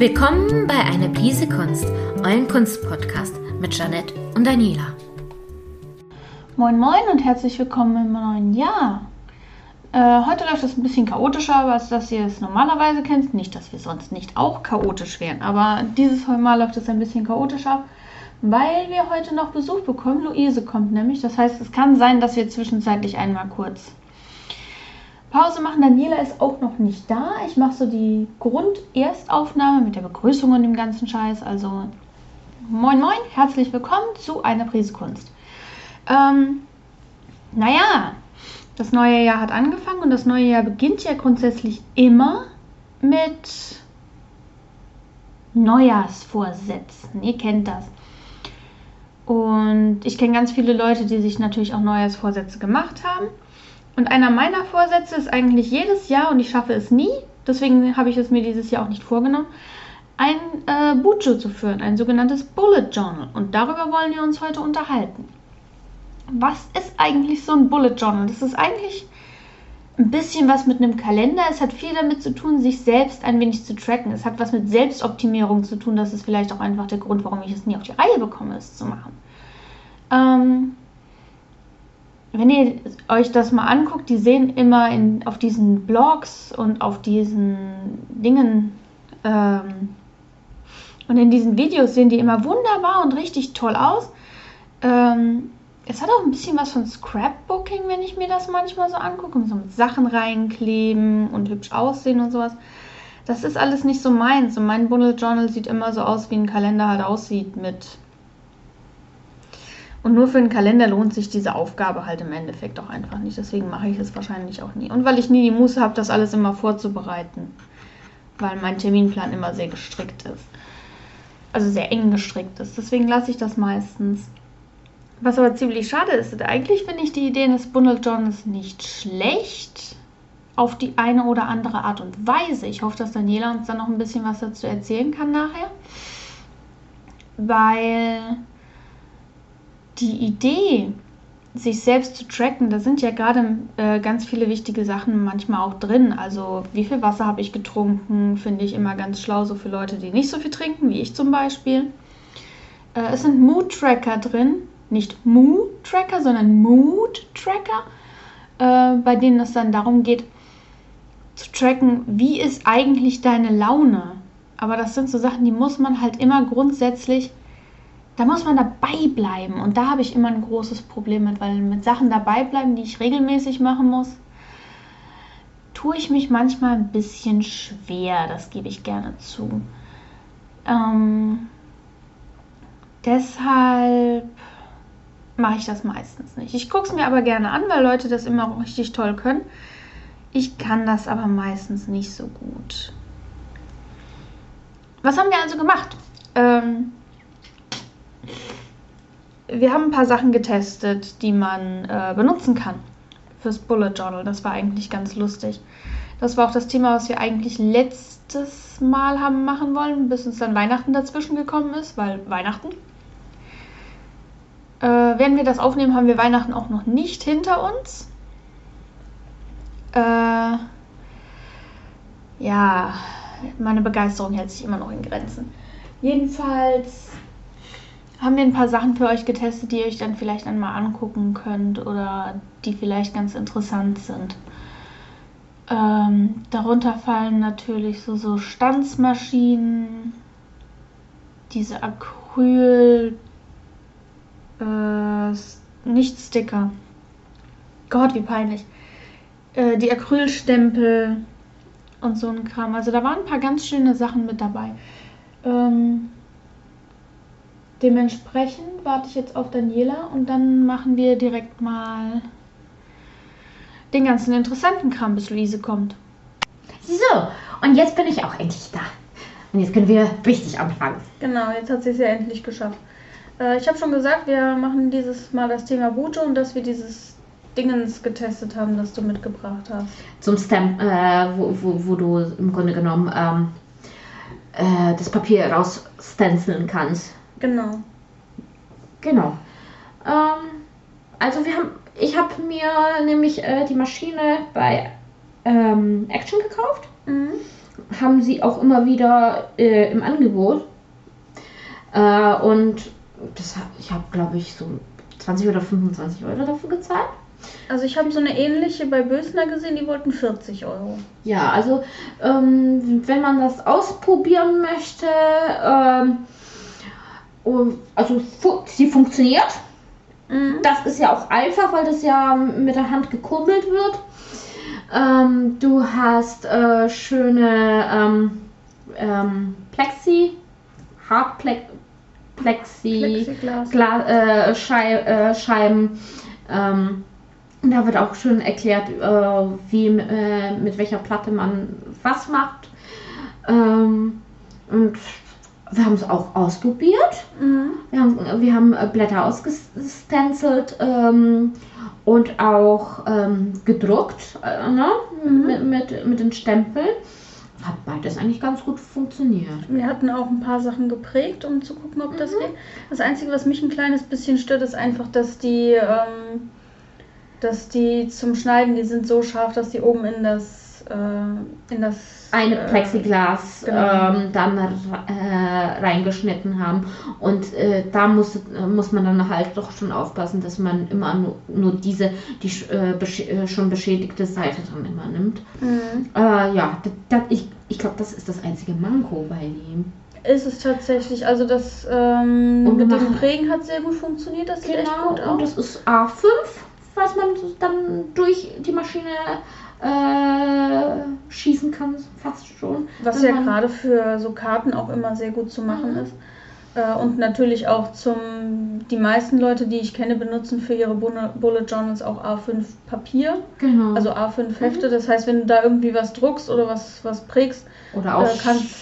Willkommen bei Eine Prise Kunst, euren Kunstpodcast mit Janette und Daniela. Moin Moin und herzlich willkommen im neuen Jahr. Äh, heute läuft es ein bisschen chaotischer, als dass ihr es normalerweise kennt. Nicht, dass wir sonst nicht auch chaotisch wären, aber dieses Mal läuft es ein bisschen chaotischer, weil wir heute noch Besuch bekommen. Luise kommt nämlich. Das heißt, es kann sein, dass wir zwischenzeitlich einmal kurz Pause machen. Daniela ist auch noch nicht da. Ich mache so die Grunderstaufnahme mit der Begrüßung und dem ganzen Scheiß. Also moin moin, herzlich willkommen zu einer Prise Kunst. Ähm, naja, das neue Jahr hat angefangen und das neue Jahr beginnt ja grundsätzlich immer mit Neujahrsvorsätzen. Ihr kennt das. Und ich kenne ganz viele Leute, die sich natürlich auch Neujahrsvorsätze gemacht haben. Und einer meiner Vorsätze ist eigentlich jedes Jahr, und ich schaffe es nie, deswegen habe ich es mir dieses Jahr auch nicht vorgenommen, ein äh, Bujo zu führen, ein sogenanntes Bullet Journal. Und darüber wollen wir uns heute unterhalten. Was ist eigentlich so ein Bullet Journal? Das ist eigentlich ein bisschen was mit einem Kalender. Es hat viel damit zu tun, sich selbst ein wenig zu tracken. Es hat was mit Selbstoptimierung zu tun. Das ist vielleicht auch einfach der Grund, warum ich es nie auf die Reihe bekomme, es zu machen. Ähm, wenn ihr euch das mal anguckt, die sehen immer in, auf diesen Blogs und auf diesen Dingen ähm, und in diesen Videos sehen die immer wunderbar und richtig toll aus. Ähm, es hat auch ein bisschen was von Scrapbooking, wenn ich mir das manchmal so angucke und so mit Sachen reinkleben und hübsch aussehen und sowas. Das ist alles nicht so meins. Und mein Bullet Journal sieht immer so aus, wie ein Kalender halt aussieht mit und nur für einen Kalender lohnt sich diese Aufgabe halt im Endeffekt auch einfach nicht. Deswegen mache ich es wahrscheinlich auch nie. Und weil ich nie die Muße habe, das alles immer vorzubereiten. Weil mein Terminplan immer sehr gestrickt ist. Also sehr eng gestrickt ist. Deswegen lasse ich das meistens. Was aber ziemlich schade ist, eigentlich finde ich die Idee des Bundle Journals nicht schlecht. Auf die eine oder andere Art und Weise. Ich hoffe, dass Daniela uns dann noch ein bisschen was dazu erzählen kann nachher. Weil die Idee, sich selbst zu tracken, da sind ja gerade äh, ganz viele wichtige Sachen manchmal auch drin. Also wie viel Wasser habe ich getrunken, finde ich immer ganz schlau, so für Leute, die nicht so viel trinken, wie ich zum Beispiel. Äh, es sind Mood-Tracker drin, nicht Mood-Tracker, sondern Mood-Tracker, äh, bei denen es dann darum geht, zu tracken, wie ist eigentlich deine Laune. Aber das sind so Sachen, die muss man halt immer grundsätzlich da muss man dabei bleiben. Und da habe ich immer ein großes Problem mit, weil mit Sachen dabei bleiben, die ich regelmäßig machen muss, tue ich mich manchmal ein bisschen schwer. Das gebe ich gerne zu. Ähm, deshalb mache ich das meistens nicht. Ich gucke es mir aber gerne an, weil Leute das immer richtig toll können. Ich kann das aber meistens nicht so gut. Was haben wir also gemacht? Ähm, wir haben ein paar Sachen getestet, die man äh, benutzen kann fürs Bullet Journal. Das war eigentlich ganz lustig. Das war auch das Thema, was wir eigentlich letztes Mal haben machen wollen, bis uns dann Weihnachten dazwischen gekommen ist, weil Weihnachten. Äh, während wir das aufnehmen, haben wir Weihnachten auch noch nicht hinter uns. Äh, ja, meine Begeisterung hält sich immer noch in Grenzen. Jedenfalls haben wir ein paar Sachen für euch getestet, die ihr euch dann vielleicht einmal angucken könnt oder die vielleicht ganz interessant sind. Ähm, darunter fallen natürlich so, so Stanzmaschinen, diese Acryl, äh, nicht Sticker. Gott, wie peinlich. Äh, die Acrylstempel und so ein Kram. Also da waren ein paar ganz schöne Sachen mit dabei. Ähm, Dementsprechend warte ich jetzt auf Daniela und dann machen wir direkt mal den ganzen interessanten Kram, bis Luise kommt. So, und jetzt bin ich auch endlich da. Und jetzt können wir richtig anfangen. Genau, jetzt hat sie es ja endlich geschafft. Äh, ich habe schon gesagt, wir machen dieses Mal das Thema Buto und dass wir dieses Dingens getestet haben, das du mitgebracht hast. Zum Stamp, äh, wo, wo, wo, du im Grunde genommen ähm, äh, das Papier rausstenciln kannst. Genau. Genau. Ähm, also wir haben, ich habe mir nämlich äh, die Maschine bei ähm, Action gekauft. Mhm. haben sie auch immer wieder äh, im Angebot. Äh, und das, ich habe, glaube ich, so 20 oder 25 Euro dafür gezahlt. Also ich habe so eine ähnliche bei Bösner gesehen, die wollten 40 Euro. Ja, also ähm, wenn man das ausprobieren möchte, ähm, also fu sie funktioniert. Mhm. Das ist ja auch einfach, weil das ja mit der Hand gekurbelt wird. Ähm, du hast äh, schöne ähm, ähm, Plexi, Hartplexi, Plexi, äh, Schei äh, Scheiben. Ähm, da wird auch schön erklärt, äh, wie, äh, mit welcher Platte man was macht. Ähm, und wir haben es auch ausprobiert. Mhm. Wir haben, wir haben äh, Blätter ausgestencelt ähm, und auch ähm, gedruckt äh, ne? Mhm. mit, mit, mit den Stempeln. Hat beides eigentlich ganz gut funktioniert. Wir hatten auch ein paar Sachen geprägt, um zu gucken, ob das geht. Das Einzige, was mich ein kleines bisschen stört, ist einfach, dass die, ähm, dass die zum Schneiden, die sind so scharf, dass die oben in das, äh, in das Eine äh, Plexiglas genau. ähm, dann äh, reingeschnitten haben. Und äh, da muss, muss man dann halt doch schon aufpassen, dass man immer nur, nur diese, die äh, besch äh, schon beschädigte Seite dann immer nimmt. Mhm. Äh, ja, das, das, ich, ich glaube, das ist das einzige Manko bei ihm. Ist es tatsächlich, also das ähm, Und mit dem Prägen hat sehr gut funktioniert, das sieht echt gut Genau, und aus. das ist A5, was man dann durch die Maschine äh, schießen kann, fast schon. Was ja gerade für so Karten auch immer sehr gut zu machen Mhm. ist. Äh, Und natürlich auch zum, die meisten Leute, die ich kenne, benutzen für ihre Bullet Journals auch A5 Papier, Genau. also A5 Hefte. Das heißt, wenn du da irgendwie was druckst oder was, was prägst, Oder auch äh, kannst-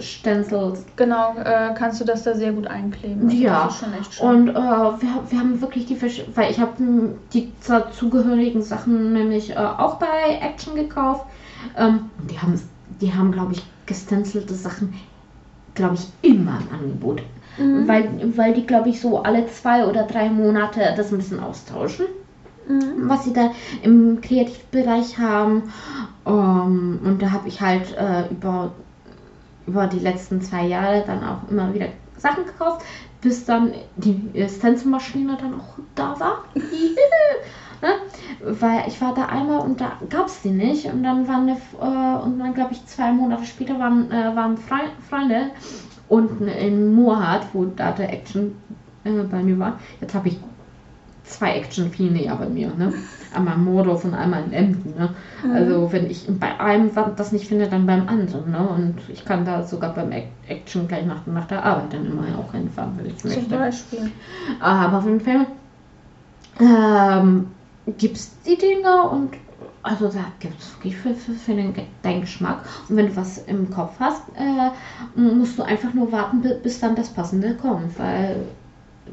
Stencils. genau, äh, kannst du das da sehr gut einkleben. Also Ja. Das ist schon echt schön. Und äh, wir, wir haben wirklich die, versch- weil ich habe die dazugehörigen Sachen nämlich äh, auch bei Action gekauft. Ähm, die haben, die haben glaube ich, gestencilte Sachen, glaube ich, immer im Angebot. Mhm. Weil, weil die, glaube ich, so alle zwei oder drei Monate das ein bisschen austauschen, Mhm. was sie da im Kreativbereich haben. Ähm, und da habe ich halt äh, über, über die letzten zwei Jahre dann auch immer wieder Sachen gekauft, bis dann die Stencil-Maschine dann auch da war. ne? Weil ich war da einmal und da gab es die nicht. Und dann waren eine, äh, und dann glaube ich zwei Monate später waren, äh, waren Freu Freunde unten in Moorhardt, wo da der Action äh, bei mir war. Jetzt habe ich zwei Action viel näher bei mir, ne? Einmal in Mordorf und einmal in Emden, ne? Mhm. Also wenn ich bei einem das nicht finde, dann beim anderen, ne? Und ich kann da sogar beim Ac- Action gleich nach, nach der Arbeit dann immer auch hinfahren, wenn ich Zum möchte. Beispiel. Aber auf jeden Fall ähm, gibt es die Dinge und also da gibt es wirklich für, für, für den, deinen Geschmack. Und wenn du was im Kopf hast, äh, musst du einfach nur warten, bi- bis dann das Passende kommt. Weil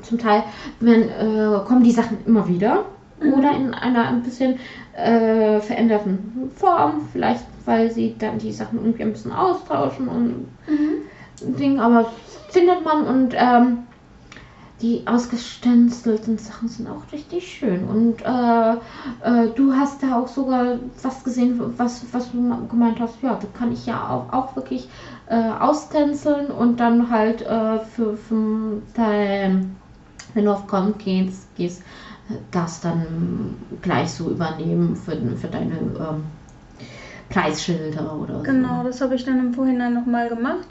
zum Teil wenn, äh, kommen die Sachen immer wieder oder in einer ein bisschen äh, veränderten Form. Vielleicht, weil sie dann die Sachen irgendwie ein bisschen austauschen und Mhm. Ding, aber findet man und ähm, die ausgestenzelten Sachen sind auch richtig schön. Und äh, äh, du hast da auch sogar was gesehen, was, was du gemeint hast, ja, da kann ich ja auch, auch wirklich äh, austenzeln und dann halt äh, für, für dein, wenn du auf Con gehst, gehst, das dann gleich so übernehmen für, für deine ähm, Preisschilder oder Genau, so. das habe ich dann im Vorhinein nochmal gemacht.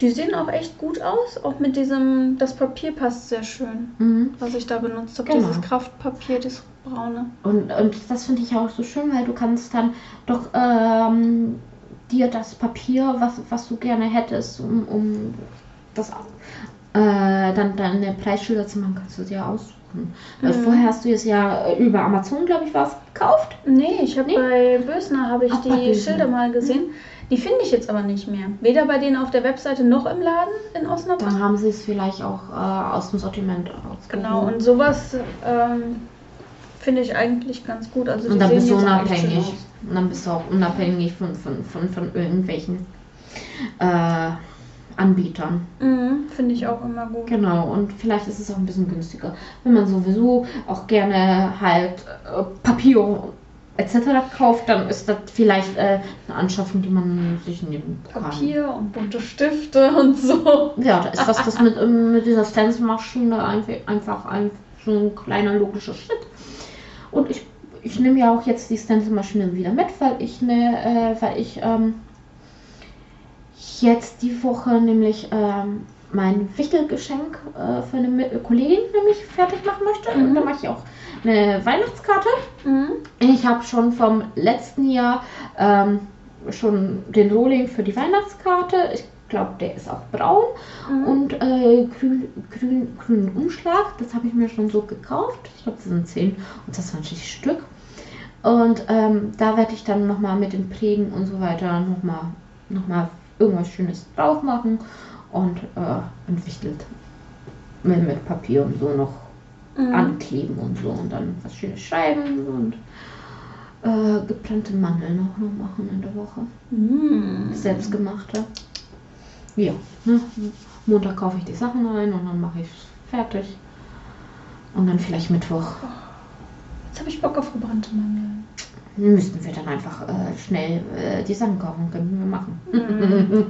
Die sehen auch echt gut aus. Auch mit diesem, das Papier passt sehr schön, Mhm. was ich da benutzt habe. Genau. Dieses Kraftpapier, das braune. Und, und das finde ich auch so schön, weil du kannst dann doch ähm, dir das Papier, was, was du gerne hättest, um, um das äh, dann deine Preisschilder zu machen, kannst du dir aussuchen. Also Mhm. vorher hast du es ja über Amazon, glaube ich, was gekauft. Nee, ich habe Nee? bei Bösner habe ich Ach, die. Schilder mal gesehen. Die finde ich jetzt aber nicht mehr. Weder bei denen auf der Webseite noch im Laden in Osnabrück. Dann haben sie es vielleicht auch äh, aus dem Sortiment rausgeholt. Genau, und sowas ähm, finde ich eigentlich ganz gut. Also Und dann bist du unabhängig. Und dann bist du auch unabhängig von, von, von, von irgendwelchen äh, Anbietern. Mhm, finde ich auch immer gut. Genau, und vielleicht ist es auch ein bisschen günstiger, wenn man sowieso auch gerne halt äh, Papier etc. kauft, dann ist das vielleicht äh, eine Anschaffung, die man sich nehmen kann. Papier und bunte Stifte und so. Ja, da ist was das mit, ähm, mit dieser Stencil-Maschine einfach, einfach ein, so ein kleiner logischer Schritt. Und ich, ich nehme ja auch jetzt die Stencil-Maschine wieder mit, weil ich ne, äh, weil ich ähm, jetzt die Woche nämlich ähm, mein Wichtelgeschenk äh, für eine Mi- Kollegin nämlich fertig machen möchte. Und da mache ich auch eine Weihnachtskarte. Mhm. Ich habe schon vom letzten Jahr ähm, schon den Rohling für die Weihnachtskarte. Ich glaube, der ist auch braun Mhm. und äh, grün, grün, grünen Umschlag. Das habe ich mir schon so gekauft. Ich glaube, das sind 10 und 20 Stück. Und ähm, da werde ich dann nochmal mit den Prägen und so weiter nochmal noch mal irgendwas Schönes drauf machen und äh, entwickelt mit, mit Papier und so noch Mhm. ankleben und so und dann was Schönes schreiben und äh, gebrannte Mandeln auch noch machen in der Woche. Mhm. Selbstgemachte. Ja, ne? Montag kaufe ich die Sachen ein und dann mache ich es fertig. Und dann vielleicht Mittwoch Jetzt habe ich Bock auf gebrannte Mandeln. müssten wir dann einfach äh, schnell äh, die Sachen kaufen, können wir machen. Mhm.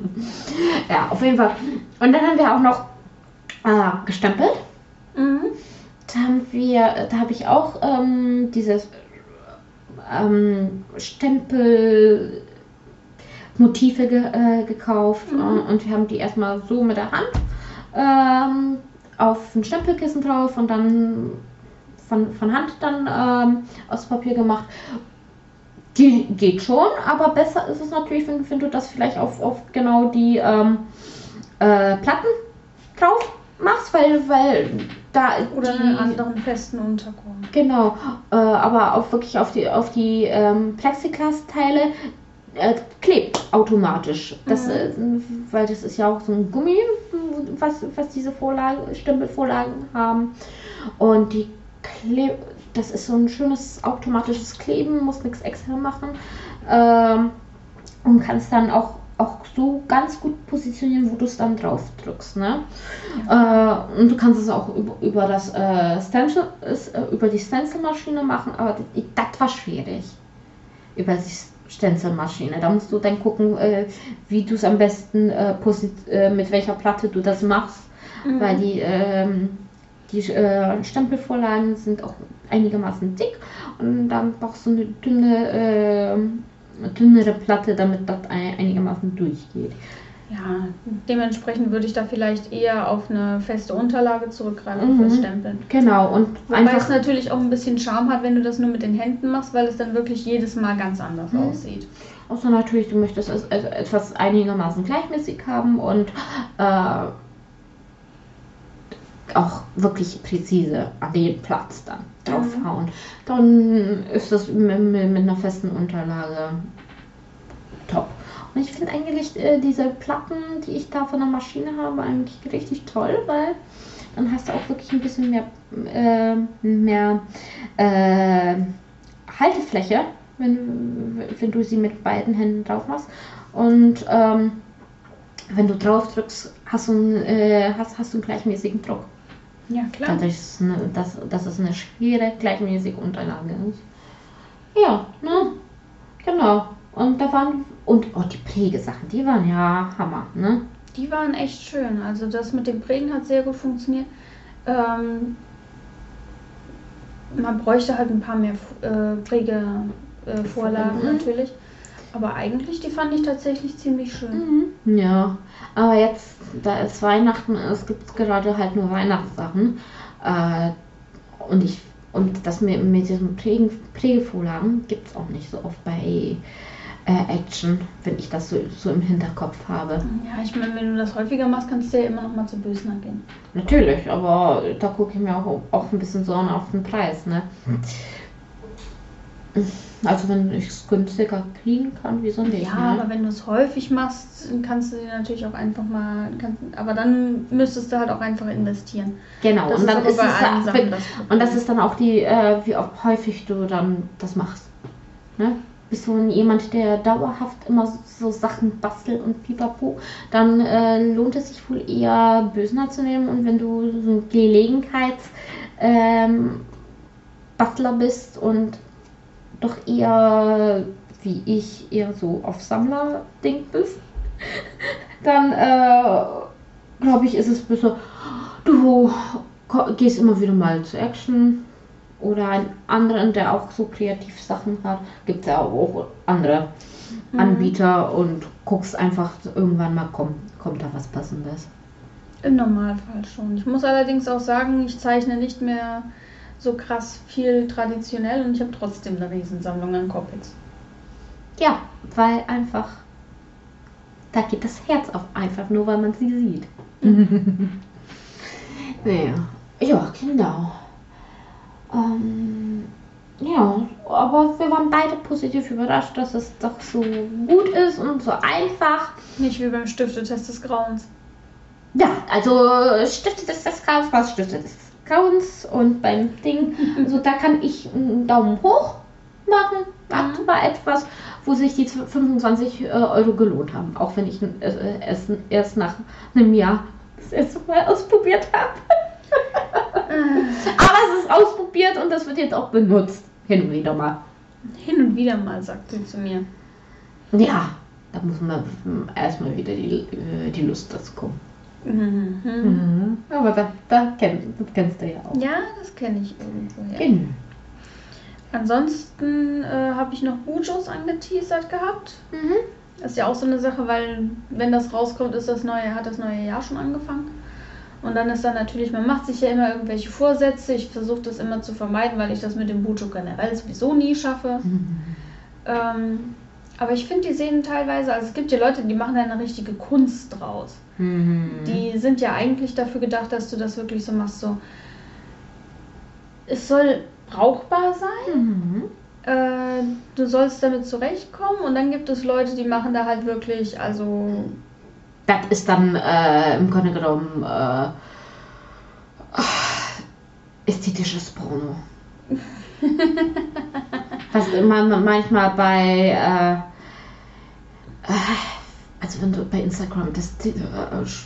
ja, auf jeden Fall. Und dann haben wir auch noch äh, gestempelt. Mhm. Da haben wir, da habe ich auch ähm, dieses ähm, Stempel Motive ge äh, gekauft Mhm. äh, und wir haben die erstmal so mit der Hand ähm, auf ein Stempelkissen drauf und dann von, von Hand dann ähm, aus Papier gemacht. Die geht schon, aber besser ist es natürlich, wenn, wenn du das vielleicht auf, auf genau die ähm, äh, Platten drauf machst, weil, weil da Oder die, einen anderen festen Untergrund. Genau, äh, aber auch wirklich auf die, auf die ähm, Plexiglas-Teile äh, klebt automatisch. Das, Mhm. äh, weil das ist ja auch so ein Gummi, was, was diese Vorlage, Stempelvorlagen haben. Und die kleb das ist so ein schönes automatisches Kleben, muss nichts extra machen. Ähm, und kannst dann auch, auch so ganz gut positionieren, wo du es dann drauf drückst. Ne? Äh, und du kannst es auch über, über, das, äh, Stencil, ist, äh, über die Stencilmaschine machen, aber das war schwierig. Über die Stencilmaschine. Da musst du dann gucken, äh, wie du es am besten, äh, äh, mit welcher Platte du das machst. Mhm. Weil die, ähm, die äh, Stempelvorlagen sind auch einigermaßen dick und dann brauchst du eine dünne, äh, dünnere Platte, damit das ein, einigermaßen durchgeht. Ja, dementsprechend würde ich da vielleicht eher auf eine feste Unterlage zurückgreifen Mhm. fürs Stempeln. Genau, und Wobei es natürlich auch ein bisschen Charme hat, wenn du das nur mit den Händen machst, weil es dann wirklich jedes Mal ganz anders Mhm. aussieht. außer natürlich, du möchtest es etwas einigermaßen gleichmäßig haben und äh, auch wirklich präzise an den Platz dann draufhauen. Dann ist das mit, mit einer festen Unterlage top. Und ich finde eigentlich äh, diese Platten, die ich da von der Maschine habe, eigentlich richtig toll, weil dann hast du auch wirklich ein bisschen mehr, äh, mehr äh, Haltefläche, wenn, wenn du sie mit beiden Händen drauf machst. Und ähm, wenn du drauf drückst, hast du, einen, äh, hast, hast du einen gleichmäßigen Druck. Ja, klar. Dadurch, ist eine, dass, dass es eine schwere, gleichmäßige Unterlage ist. Ja, ne? Genau. Und da waren, und oh, die Prägesachen, die waren ja Hammer, ne? Die waren echt schön. Also das mit dem Prägen hat sehr gut funktioniert. Ähm, man bräuchte halt ein paar mehr äh, Prägevorlagen äh, Vorlagen Mhm. natürlich. Aber eigentlich, die fand ich tatsächlich ziemlich schön. Ja, aber jetzt, da es Weihnachten ist, gibt es gerade halt nur Weihnachtssachen. Äh, und ich und das mit, mit diesen Prägen, Prägevorlagen gibt es auch nicht so oft bei äh, Action, wenn ich das so, so im Hinterkopf habe. Ja, ich meine, wenn du das häufiger machst, kannst du ja immer noch mal zu Bösner gehen. Natürlich, aber da gucke ich mir auch, auch ein bisschen so an auf den Preis, ne? Also wenn ich es günstiger kriegen kann, wieso nicht? Ja, ne? aber wenn du es häufig machst, kannst du dir natürlich auch einfach mal. Kannst, aber dann müsstest du halt auch einfach investieren. Genau, Das und ist dann ist es Sachen das und das ist dann auch die, äh, wie auch häufig du dann das machst. Ne? Bist du jemand, der dauerhaft immer so, Sachen bastelt und pipapo, dann äh, lohnt es sich wohl eher Bösner zu nehmen und wenn du so ein Gelegenheits ähm, bist und doch eher wie ich eher so auf Sammler-Ding bist, dann äh, glaube ich, ist es besser, du gehst immer wieder mal zu Action oder einen anderen, der auch so kreativ Sachen hat. Gibt es ja auch andere Mhm. Anbieter und guckst einfach irgendwann mal, kommt, kommt da was Passendes. Im Normalfall schon. Ich muss allerdings auch sagen, ich zeichne nicht mehr so krass viel traditionell und ich habe trotzdem eine Riesensammlung an Copics. Ja, weil einfach, da geht das Herz auf, einfach nur, weil man sie sieht. naja, ja, genau. Ähm, ja, aber wir waren beide positiv überrascht, dass es doch so gut ist und so einfach. Nicht wie beim Stiftetest des Grauens. Ja, also Stifte des, Grauens, was Stifte des Grauens und beim Ding, also da kann ich einen Daumen hoch machen. Das war etwas, wo sich die 25 äh, Euro gelohnt haben, auch wenn ich äh, erst, erst nach einem Jahr das erste Mal ausprobiert habe. Aber es ist ausprobiert und das wird jetzt auch benutzt. Hin und wieder mal. Hin und wieder mal, sagt sie zu mir. Ja, da muss man erstmal wieder die, äh, die Lust dazu kommen. Mhm. Mhm. Aber da, da kenn, das kennst du ja auch. Ja, das kenne ich irgendwoher. Genau. Ansonsten äh, habe ich noch Bujos angeteasert gehabt. Mhm. Das ist ja auch so eine Sache, weil wenn das rauskommt, ist das neue, hat das neue Jahr schon angefangen. Und dann ist dann natürlich, man macht sich ja immer irgendwelche Vorsätze. Ich versuche das immer zu vermeiden, weil ich das mit dem Bujo generell sowieso nie schaffe. Ähm, aber ich finde, die sehen teilweise, also es gibt ja Leute, die machen da eine richtige Kunst draus. Mhm. Die sind ja eigentlich dafür gedacht, dass du das wirklich so machst, so. Es soll brauchbar sein. Mhm. Äh, du sollst damit zurechtkommen und dann gibt es Leute, die machen da halt wirklich, also Das ist dann äh, im Grunde genommen äh, ästhetisches Porno. Was man manchmal bei, äh, äh, also wenn du bei Instagram das äh,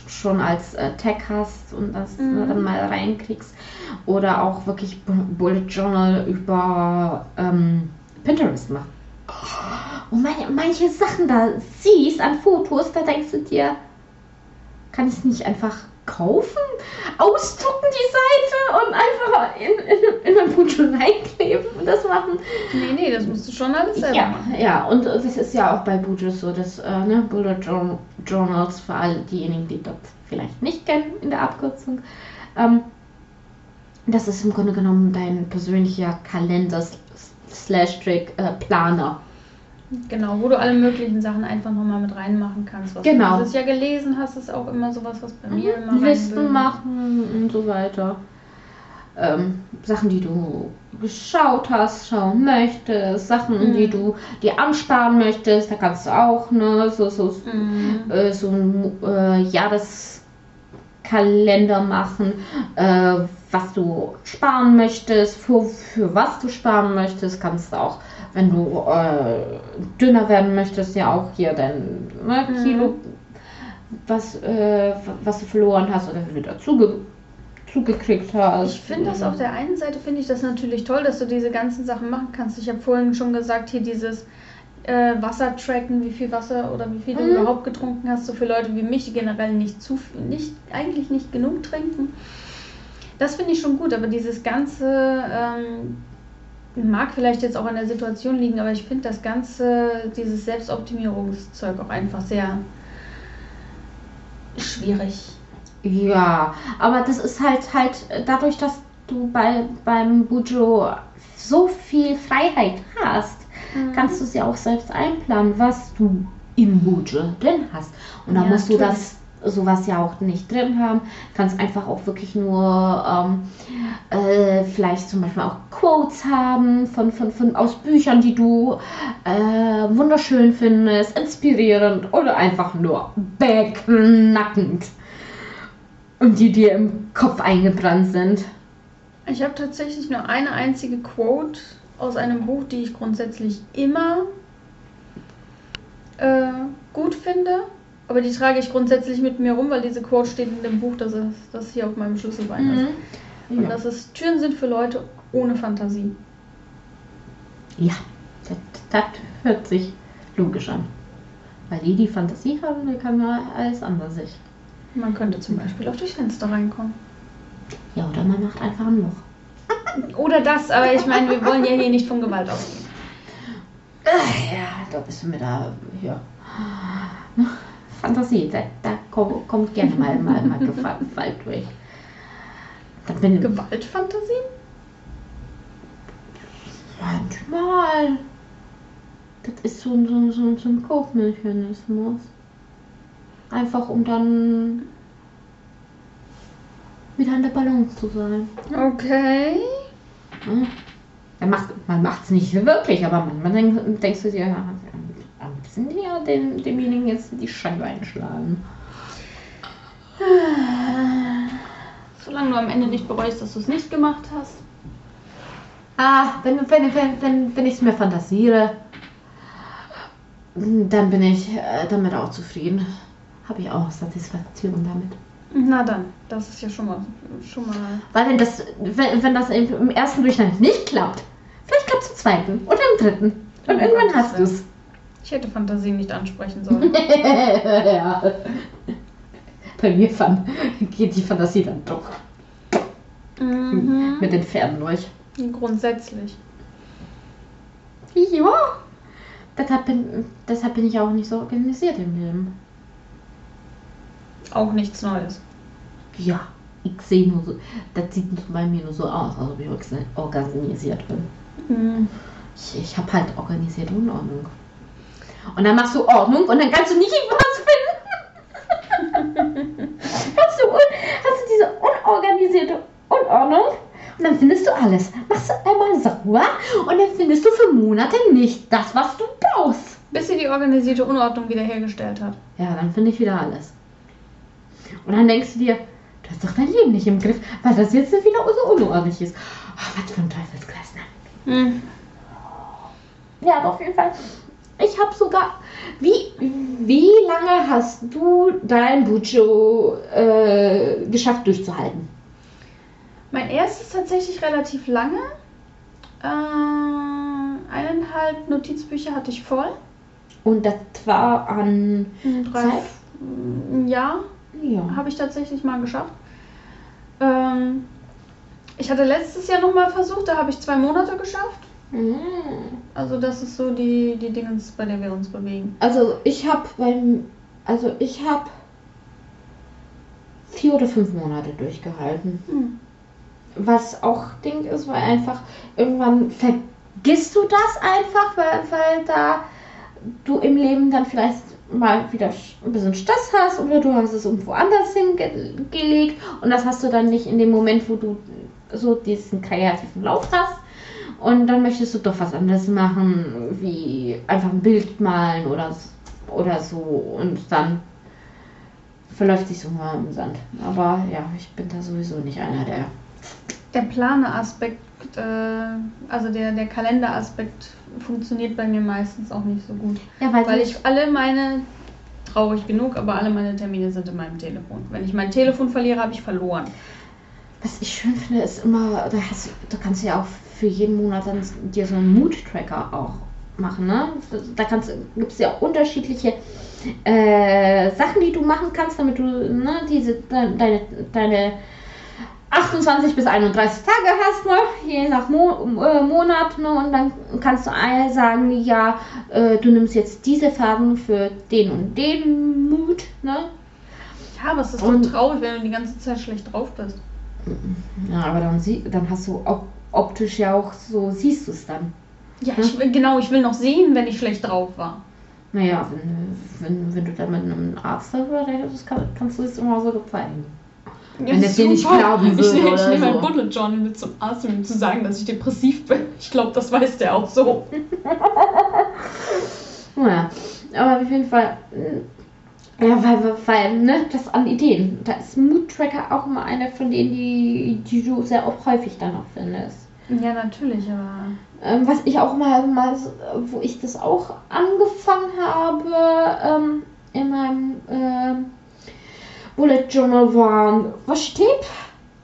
schon als äh, Tag hast und das Mhm. dann mal reinkriegst oder auch wirklich Bu- Bullet Journal über ähm, Pinterest macht. Und meine, manche Sachen da siehst an Fotos, da denkst du dir, kann ich es nicht einfach kaufen, ausdrucken die Seite und einfach in, in, in ein Buch reinkleben und das machen? nee, nee, das musst du schon alles selber Ja, machen. ja, und das ist ja auch bei Bujos so, dass äh, ne, Bullet Jour- Journals für all diejenigen, die das vielleicht nicht kennen in der Abkürzung, ähm, das ist im Grunde genommen dein persönlicher Kalender slash Trick äh, Planer. Genau, wo du alle möglichen Sachen einfach nochmal mit reinmachen kannst. Was Genau. Du dieses Jahr gelesen hast, ist auch immer sowas, was bei mir immer Listen machen und so weiter. Ähm, Sachen, die du geschaut hast, schauen möchtest, Sachen, Mhm. die du dir ansparen möchtest, da kannst du auch ne, so, so Mhm. äh, so ein äh, Jahreskalender machen, äh, was du sparen möchtest, für, für was du sparen möchtest, kannst du auch, wenn du äh, dünner werden möchtest, ja auch hier dein ne, Mhm. Kilo, was, äh, was du verloren hast oder wieder zuge zugekriegt hast. Ich finde das auf der einen Seite finde ich das natürlich toll, dass du diese ganzen Sachen machen kannst. Ich habe vorhin schon gesagt, hier dieses äh, Wasser tracken, wie viel Wasser oder wie viel du Mhm. überhaupt getrunken hast, so für Leute wie mich, die generell nicht zu viel, nicht eigentlich nicht genug trinken. Das finde ich schon gut, aber dieses ganze ähm, mag vielleicht jetzt auch an der Situation liegen, aber ich finde das ganze dieses Selbstoptimierungszeug auch einfach sehr schwierig. Ja, aber das ist halt halt dadurch, dass du bei, beim Bujo so viel Freiheit hast, kannst du es ja auch selbst einplanen, was du im Bujo drin hast. Und da Ja, musst du natürlich. das sowas ja auch nicht drin haben. Kannst einfach auch wirklich nur ähm, äh, vielleicht zum Beispiel auch Quotes haben von, von, von aus Büchern, die du äh, wunderschön findest, inspirierend oder einfach nur beknackend und die dir im Kopf eingebrannt sind. Ich habe tatsächlich nur eine einzige Quote aus einem Buch, die ich grundsätzlich immer äh, gut finde. Aber die trage ich grundsätzlich mit mir rum, weil diese Quote steht in dem Buch, das, ist, das hier auf meinem Schlüsselbein ist. Und Ja. das ist, Türen sind für Leute ohne Fantasie. ja, Das hört sich logisch an. Weil die, die Fantasie haben, die kann man alles andere sich. Man könnte zum Beispiel auch durchs Fenster reinkommen. Ja, oder man macht einfach ein Loch. Oder das, aber ich meine, wir wollen ja hier nicht von Gewalt ausgehen. Äh, Ja, da bist du mit der ja. Fantasie. Da, da kommt, gerne mal, mal, mal Gewalt durch. Da bin Gewaltfantasien? Manchmal. Das ist so, ein- so, so, so ein Kopfmechanismus. Einfach um dann wieder in der Balance zu sein. Okay. Ne? Man macht macht's nicht wirklich, aber man, man denk, denkst du dir, ja, liebsten ja, dem, demjenigen jetzt die Scheibe einschlagen. Solange du am Ende nicht bereust, dass du es nicht gemacht hast. Ah, wenn, wenn, wenn, wenn, wenn ich es mir fantasiere, dann bin ich äh, damit auch zufrieden. Habe ich auch Satisfaktion damit. Na dann, das ist ja schon mal, schon mal. Weil wenn das, wenn, wenn das im, im ersten Durchgang nicht klappt, vielleicht klappt es im zweiten oder im dritten. Und Ja, irgendwann hast du es. Ich hätte Fantasien nicht ansprechen sollen. ja. Bei mir fan- geht die Fantasie dann doch mhm. mit den Pferden durch. Grundsätzlich. Ja. Deshalb bin, deshalb bin ich auch nicht so organisiert im Leben. Auch nichts Neues. Ja, ich sehe nur so, das sieht bei mir nur so aus, als ob ich orga- organisiert bin. Mhm. Ich, ich habe halt organisierte Unordnung. Und dann machst du Ordnung und dann kannst du nicht irgendwas finden. hast, du, hast du diese unorganisierte Unordnung und dann findest du alles. Machst du einmal sauber und dann findest du für Monate nicht das, was du brauchst. Bis sie die organisierte Unordnung wiederhergestellt hat. Ja, dann finde ich wieder alles. Und dann denkst du dir, du hast doch dein Leben nicht im Griff, weil das jetzt wieder so unordentlich ist. Oh, was für ein Teufelskreis, ne? Mhm. Ja, aber auf jeden Fall. Ich habe sogar. Wie, wie lange hast du dein Bucho äh, geschafft durchzuhalten? Mein erstes tatsächlich relativ lange. Äh, eineinhalb Notizbücher hatte ich voll. Und das war an. Drei, Zeit? ein Jahr Ja. habe ich tatsächlich mal geschafft. Ähm, ich hatte letztes Jahr nochmal versucht, da habe ich zwei Monate geschafft. Mhm. Also das ist so die, die Dingens, bei der wir uns bewegen. Also ich habe beim. Also ich habe vier oder fünf Monate durchgehalten. Hm. Was auch Ding ist, weil einfach irgendwann vergisst du das einfach, weil, weil da du im Leben dann vielleicht mal wieder ein bisschen Stress hast oder du hast es irgendwo anders hingelegt und das hast du dann nicht in dem Moment, wo du so diesen kreativen Lauf hast. Und dann möchtest du doch was anderes machen, wie einfach ein Bild malen oder, oder so. Und dann verläuft sich so mal im Sand. Aber ja, ich bin da sowieso nicht einer, der Der Planer-Aspekt, äh, also der, der Kalender-Aspekt funktioniert bei mir meistens auch nicht so gut. Ja, weil, Weil ich alle meine, traurig genug, aber alle meine Termine sind in meinem Telefon. Wenn ich mein Telefon verliere, habe ich verloren. was ich schön finde, ist immer, da, hast, du- da kannst du ja auch für jeden Monat dann dir so einen Mood-Tracker auch machen, ne? Da, gibt es ja unterschiedliche äh, Sachen, die du machen kannst, damit du ne, diese, de, deine, deine 28 bis 31 Tage hast, ne? je nach Mo äh, Monat. Ne? Und dann kannst du sagen, ja, äh, du nimmst jetzt diese Farben für den und den Mood. Ne? Ja, aber es ist Und- doch traurig, wenn du die ganze Zeit schlecht drauf bist. Ja, aber dann, sie, dann hast du auch optisch ja auch so, siehst du es dann. Ja, ich will, genau, ich will noch sehen, wenn ich schlecht drauf war. Naja, wenn, du- wenn, wenn du dann mit einem Arzt darüber redest, kann, kannst du es immer so zeigen. Wenn der dir nicht glauben ich, würde ich oder nehme so. ein Bullet Journal mit zum Arzt, um ihm zu sagen, dass ich depressiv bin. Ich glaube, das weiß der auch so. Naja, aber auf jeden Fall, äh, ja, weil, weil- weil, ne, das an Ideen. Da ist Mood Tracker auch immer eine von denen, die, die du sehr oft häufig dann auch findest. Ja, natürlich, aber. Ähm, was ich auch mal, mal, wo ich das auch angefangen habe, ähm, in meinem ähm, Bullet Journal war Washi-Tape,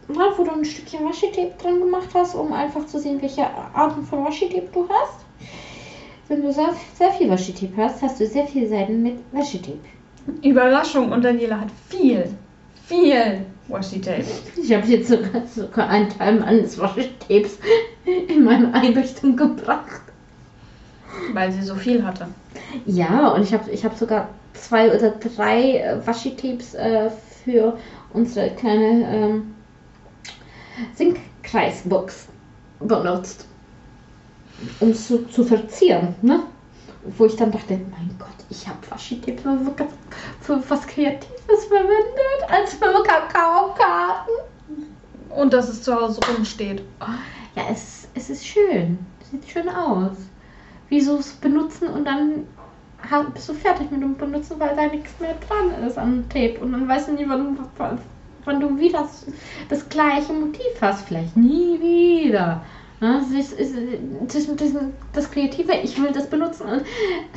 ne, wo du ein Stückchen Washi-Tape dran gemacht hast, um einfach zu sehen, welche Arten von Washi-Tape du hast. wenn du sehr, sehr viel Washi-Tape hast, hast du sehr viele Seiten mit Washi-Tape. Überraschung, und Daniela hat viel, viel Washi-Tape. Ich habe jetzt sogar, sogar einen Teil meines Washi-Tapes in meine Einrichtung gebracht. Weil sie so viel hatte. Ja, und ich habe ich hab sogar zwei oder drei äh, Washi-Tapes äh, für unsere kleine ähm, Sinkkreisbox benutzt. Um es so zu verzieren, ne? Wo ich dann dachte, mein Gott, ich habe Washi-Tape für, für was Kreatives verwendet, als für Kakaokarten. Und dass es zu Hause rumsteht. Ja, es, es ist schön. Sieht schön aus. Wie so es benutzen und dann bist du fertig mit dem Benutzen, weil da nichts mehr dran ist an Tape. Und dann weißt du nie, wann, wann, du wieder das gleiche Motiv hast. Vielleicht nie wieder. Ne? Es ist, das Kreative, ich will das benutzen und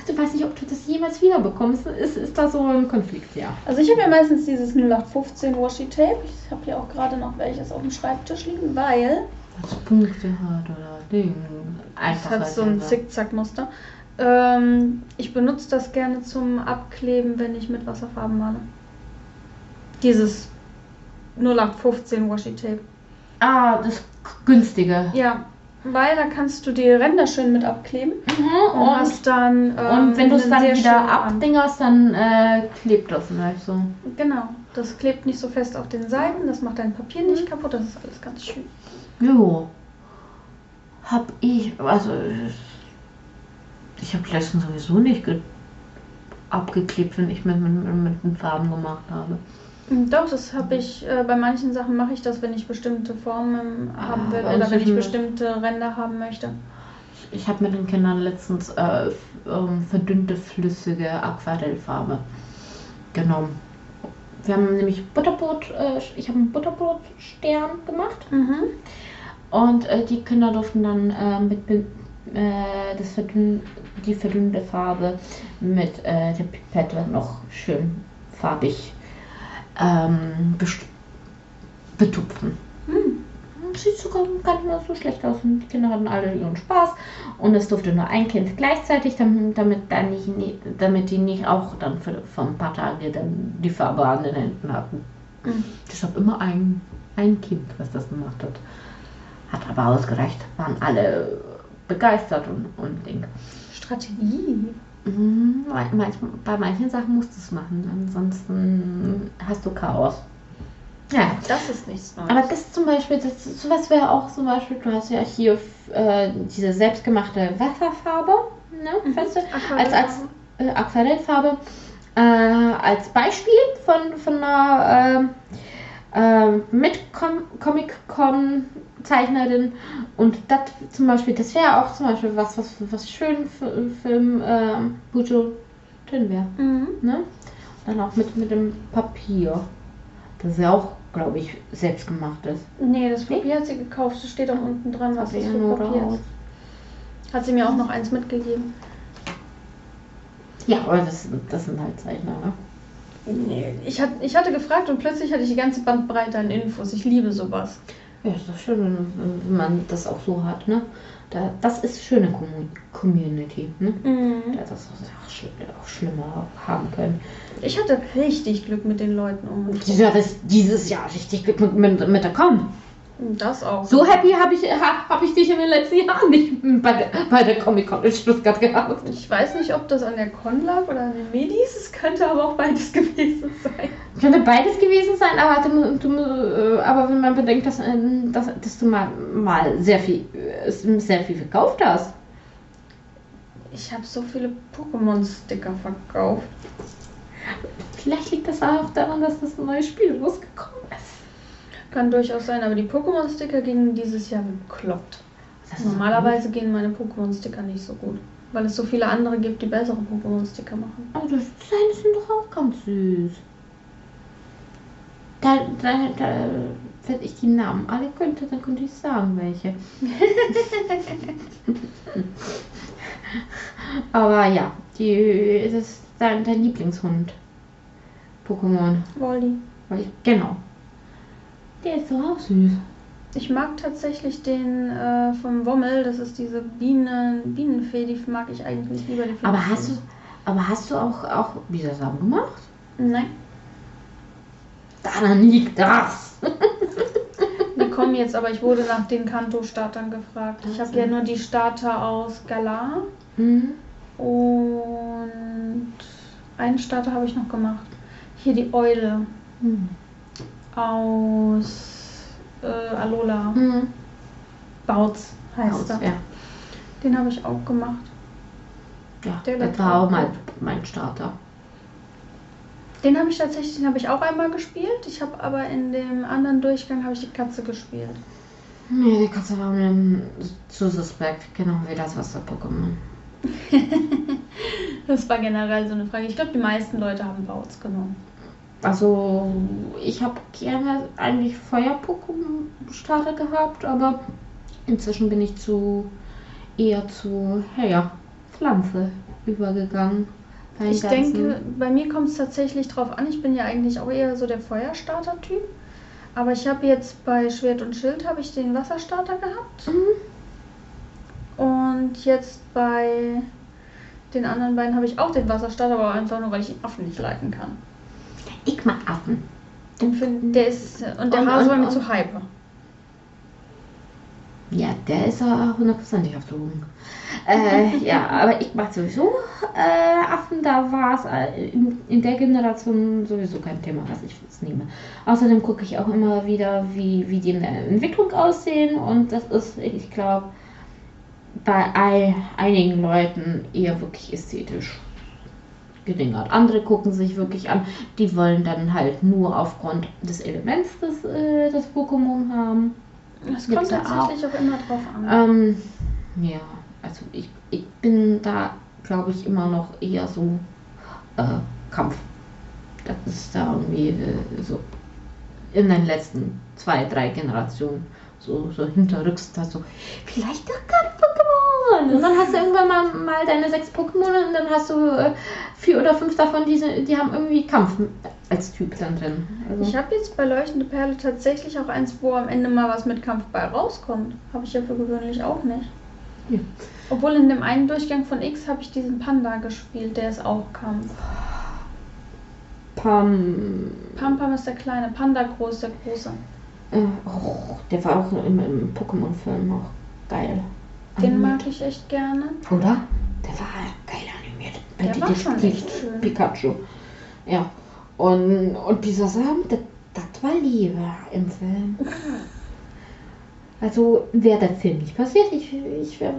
du weißt nicht, ob du das jemals wieder bekommst. Ist, ist da so ein Konflikt, ja. Also ich habe ja meistens dieses 0815 Washi-Tape. Ich habe hier auch gerade noch welches auf dem Schreibtisch liegen, weil Was Punkte hat oder Ding. Einfach hat so ein Zickzack-Muster. Ähm, ich benutze das gerne zum Abkleben, wenn ich mit Wasserfarben male. Dieses 0815 Washi-Tape. Ah, das günstige. Ja, weil da kannst du die Ränder schön mit abkleben Mhm, und, hast dann. ähm, Und wenn du es dann wieder abdingerst, dann äh, klebt das nicht so. Genau, das klebt nicht so fest auf den Seiten, das macht dein Papier nicht kaputt, das ist alles ganz schön. Jo. Hab ich, also ich habe letztens sowieso nicht ge abgeklebt, wenn ich mit, mit, mit, mit Farben gemacht habe. Mm, Doch, das habe ich, äh, bei manchen Sachen mache ich das, wenn ich bestimmte Formen haben Ah, will bei oder wenn ich bestimmte Ränder haben möchte. Ich habe mit den Kindern letztens äh, ähm, verdünnte flüssige Aquarellfarbe genommen. Wir haben nämlich Butterbrot, äh, ich habe einen Butterbrotstern gemacht. Mhm. Und äh, die Kinder durften dann äh, mit äh, das verdünn die verdünnte Farbe mit der Pipette noch schön farbig ähm, best- betupfen. Hm. Sieht sogar gar nicht mal so schlecht aus. Und die Kinder hatten alle ihren Spaß. Und es durfte nur ein Kind gleichzeitig, damit, damit, dann nicht, damit die nicht auch dann für, für ein paar Tage dann die Farbe an den Händen hatten. Mhm. Deshalb immer ein, ein Kind, was das gemacht hat. Hat aber ausgereicht. Waren alle begeistert und, und Ding. Strategie. Mhm, bei manchen Sachen musst du es machen, ansonsten hast du Chaos. Ja, Das ist nichts Neues. aber das zum Beispiel, das, sowas wäre auch zum Beispiel, du hast ja hier äh, diese selbstgemachte Wasserfarbe, ne, Mhm. weißt du, als, als äh, Aquarellfarbe, äh, als Beispiel von, von einer äh, äh, mit Com Comic-Con Zeichnerin und das zum Beispiel, das wäre auch zum Beispiel was, was, was schön für, für äh, Bujo drin wäre. Mhm. Ne? Dann auch mit, mit dem Papier. Das ist ja auch, glaube ich, selbst gemacht ist. Nee, das Papier hat sie gekauft. Es steht auch unten dran, was das für Papier ist. Hat sie mir auch noch eins mitgegeben. Ja, aber das, das sind halt Zeichner, ne? Nee, ich, hat, ich hatte gefragt und plötzlich hatte ich die ganze Bandbreite an Infos. Ich liebe sowas. Ja, ist doch schön, wenn, man das auch so hat, ne? Da, das ist schöne Commu- Community, ne? Mhm. Ja, Das ist auch, schli auch schlimmer haben können. Ich hatte richtig Glück mit den Leuten um mich. Ja, das dieses Jahr richtig Glück mit, mit, mit der Com. Das auch. So happy habe ich, ha, hab ich dich in den letzten Jahren nicht bei der, bei der Comic-Con in Stuttgart gehabt. Ich weiß nicht, ob das an der Con lag oder an den Medis. Es könnte aber auch beides gewesen sein. Könnte beides gewesen sein, aber, äh, aber wenn man bedenkt, dass, äh, dass, dass du mal, mal sehr, viel, äh, sehr viel verkauft hast. Ich habe so viele Pokémon-Sticker verkauft. Vielleicht liegt das auch daran, dass das neue Spiel rausgekommen ist. Kann durchaus sein, aber die Pokémon-Sticker gingen dieses Jahr bekloppt. Ist Normalerweise gehen meine Pokémon-Sticker nicht so gut. Weil es so viele andere gibt, die bessere Pokémon-Sticker machen. Aber das Design sind doch auch ganz süß. Da, da, da, wenn ich die Namen alle könnte, dann könnte ich sagen, welche. Aber ja, die, das ist dein, dein Lieblingshund. Pokémon. Weil ich, genau. Der ist doch auch süß. Ich mag tatsächlich den äh, vom Wommel, das ist diese Bienen, Bienenfee, die mag ich eigentlich lieber. Die Aber hast du, aber hast du auch, auch Bisasam gemacht? Nein, Daran liegt das. die kommen jetzt, aber ich wurde nach den Kanto-Startern gefragt. Ich habe ja nur die Starter aus Galar Mhm. und einen Starter habe ich noch gemacht. Hier die Eule Mhm. Aus äh, Alola. Mhm. Bautz heißt er. Ja, Den habe ich auch gemacht. ja. Der wird war auch gut. mein Starter. Den habe ich tatsächlich, den habe ich auch einmal gespielt. Ich habe aber in dem anderen Durchgang habe ich die Katze gespielt. Nee, die Katze war mir zu suspekt. Genau wie das Wasser-Pokémon. Das war generell so eine Frage. Ich glaube, die meisten Leute haben Bautz genommen. Also, ich habe gerne eigentlich Feuer-Pokémon-Starter gehabt, aber inzwischen bin ich zu eher zu, ja, Pflanze übergegangen. Ich denke, bei mir kommt es tatsächlich drauf an. Ich bin ja eigentlich auch eher so der Feuerstarter-Typ. Aber ich habe jetzt bei Schwert und Schild habe ich den Wasserstarter gehabt. Mhm. Und jetzt bei den anderen beiden habe ich auch den Wasserstarter, aber einfach nur, weil ich den Affen nicht leiten kann. Ich mag Affen. Den der ist, und der Und- Hase war mir zu hyper. Ja, der ist ja hundertprozentig auf Drogen. Äh, ja, aber ich mag sowieso äh, Affen. Da war es äh, in, in der Generation sowieso kein Thema, was ich jetzt nehme. Außerdem gucke ich auch immer wieder, wie, wie die in der Entwicklung aussehen. Und das ist, ich glaube, bei ei- einigen Leuten eher wirklich ästhetisch gedingert. Andere gucken sich wirklich an, die wollen dann halt nur aufgrund des Elements des, äh, des Pokémon haben. Das Gibt's kommt ja tatsächlich auch. immer drauf an. Ähm, ja, also ich, ich bin da, glaube ich, immer noch eher so äh, Kampf. Das ist da irgendwie äh, so in den letzten zwei, drei Generationen so, so hinterrücks da so, vielleicht doch kein Pokémon. Und dann hast du irgendwann mal, mal deine sechs Pokémon und dann hast du äh, vier oder fünf davon, die, sind- die haben irgendwie Kampf als Typ dann drin. Also, Ich habe jetzt bei Leuchtende Perle tatsächlich auch eins, wo am Ende mal was mit Kampf bei rauskommt. Habe ich ja für gewöhnlich auch nicht. Ja. Obwohl in dem einen Durchgang von X habe ich diesen Panda gespielt, der ist auch Kampf. Pam, Pam Pam ist der kleine, Panda groß, der große. Oh, der war auch im, im Pokémon-Film noch geil. Den Animiert. mag ich echt gerne. Oder? Der war geil animiert. Der war schon Detektiv echt schön. Pikachu. Ja. Und, und Bisasam, das, das war Liebe im Film. Also wäre der Film nicht passiert, ich, ich wäre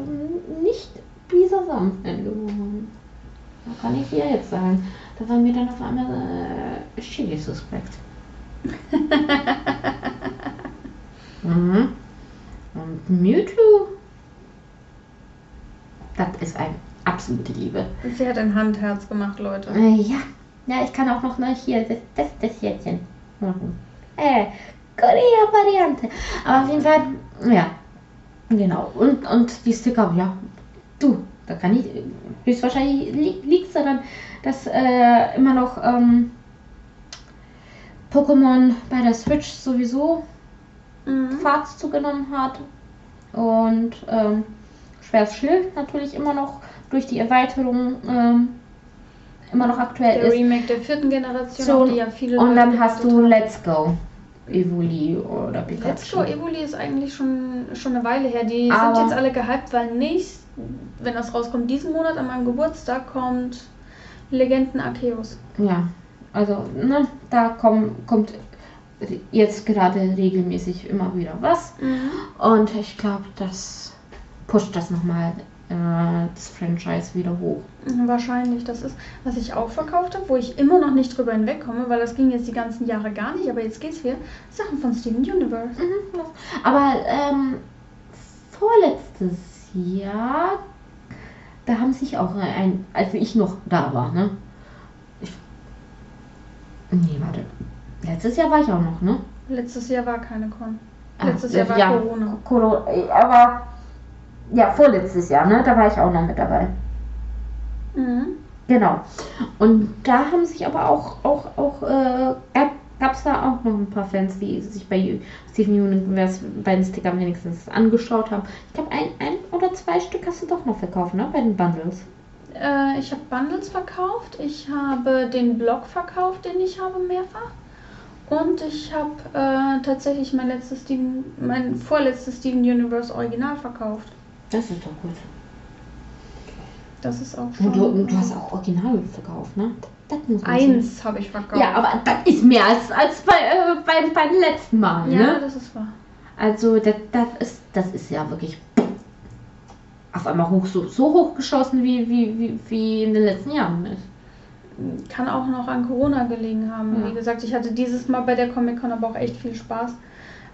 nicht Bisasam-Fan geworden. Da kann ich dir jetzt sagen. Da war mir dann auf einmal äh, Chili suspekt. mhm. Und Mewtwo, das ist eine absolute Liebe. Sie hat ein Handherz gemacht, Leute. Äh, ja. ja, ich kann auch noch ne, hier das, das, das Jährchen machen. Äh, Korea-Variante. Aber auf jeden Fall, ja, genau. Und, und die Sticker, ja, du, da kann ich, höchstwahrscheinlich li liegt es daran, dass äh, immer noch ähm, Pokémon bei der Switch sowieso Mhm. Fahrt zugenommen hat. Und ähm, Schweres Schild natürlich immer noch durch die Erweiterung ähm, immer noch aktuell Der ist. Remake der vierten Generation, So, die ja viele Und dann Leute hast du Let's Go. Evoli oder. Pikachu. Let's Go Evoli ist eigentlich schon, schon eine Weile her. Die Aber- sind jetzt alle gehypt, weil nächst, wenn das rauskommt, diesen Monat an meinem Geburtstag kommt Legenden Arceus. Ja, also ne, da komm, kommt jetzt gerade regelmäßig immer wieder was. Und ich glaube, das pusht das nochmal äh, das Franchise wieder hoch. Mhm, Wahrscheinlich, das ist, was ich auch verkauft habe, wo ich immer noch nicht drüber hinwegkomme, weil das ging jetzt die ganzen Jahre gar nicht, aber jetzt geht's wieder. Sachen von Steven Universe. Mhm. Aber ähm, vorletztes Jahr, da haben sich auch ein, als ich noch da war, ne? Ich, nee, warte. Letztes Jahr war ich auch noch, ne? Letztes Jahr war keine Con. Ah, Letztes Jahr war ja, Corona. Corona. Aber ja, vorletztes Jahr, ne? Da war ich auch noch mit dabei. Mhm. Genau. Und da haben sich aber auch, auch, auch äh, gab gab es da auch noch ein paar Fans, die sich bei Steven Universe bei den Stickern wenigstens angeschaut haben. Ich glaube, ein, ein oder zwei Stück hast du doch noch verkauft, ne? Bei den Bundles. Äh, ich habe Bundles verkauft, ich habe den Blog verkauft, den ich habe mehrfach. Und ich habe äh, tatsächlich mein letztes Steven, mein vorletztes Steven Universe Original verkauft. Das ist doch gut. Das ist auch schon. Und du, du hast auch Original verkauft, ne? Das muss man. Eins habe ich verkauft. Ja, aber das ist mehr als, als bei, äh, beim, beim letzten Mal, Ja, ne? das ist wahr. Also das, das, ist, das ist ja wirklich auf einmal hoch, so, so hoch geschossen, wie, wie, wie, wie in den letzten Jahren ist. Kann auch noch an Corona gelegen haben. Ja. Wie gesagt, ich hatte dieses Mal bei der Comic Con aber auch echt viel Spaß.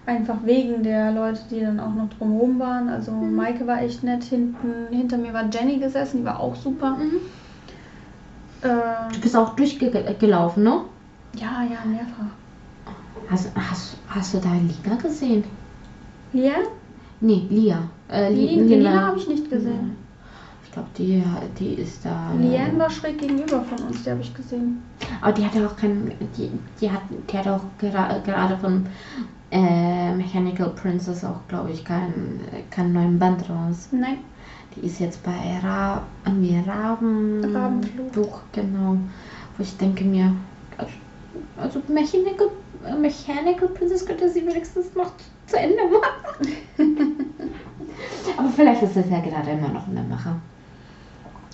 Einfach wegen der Leute, die dann auch noch drumherum waren. Also Mhm. Maike war echt nett. Hinten, hinter mir war Jenny gesessen, die war auch super. Du Ähm, bist auch durchgelaufen, ne? ja, ja, mehrfach. Hast, hast, hast du da Lina gesehen? Ja? Nee, Lia. Äh, Li- Lina, Lina habe ich nicht gesehen. Ich glaube, die, die ist da. Liane war schräg gegenüber von uns, die habe ich gesehen. Aber die hatte auch kein. Die, die, hat, die hat auch gera gerade von äh, Mechanical Princess auch, glaube ich, keinen kein neuen Band raus. Nein, Die ist jetzt bei Ra irgendwie Raben. Rabenfluch. Fluch, genau. Wo ich denke mir, also, Mechanical, äh, Mechanical Princess könnte sie wenigstens noch zu Ende machen. Aber vielleicht ist das ja gerade immer noch in der Mache.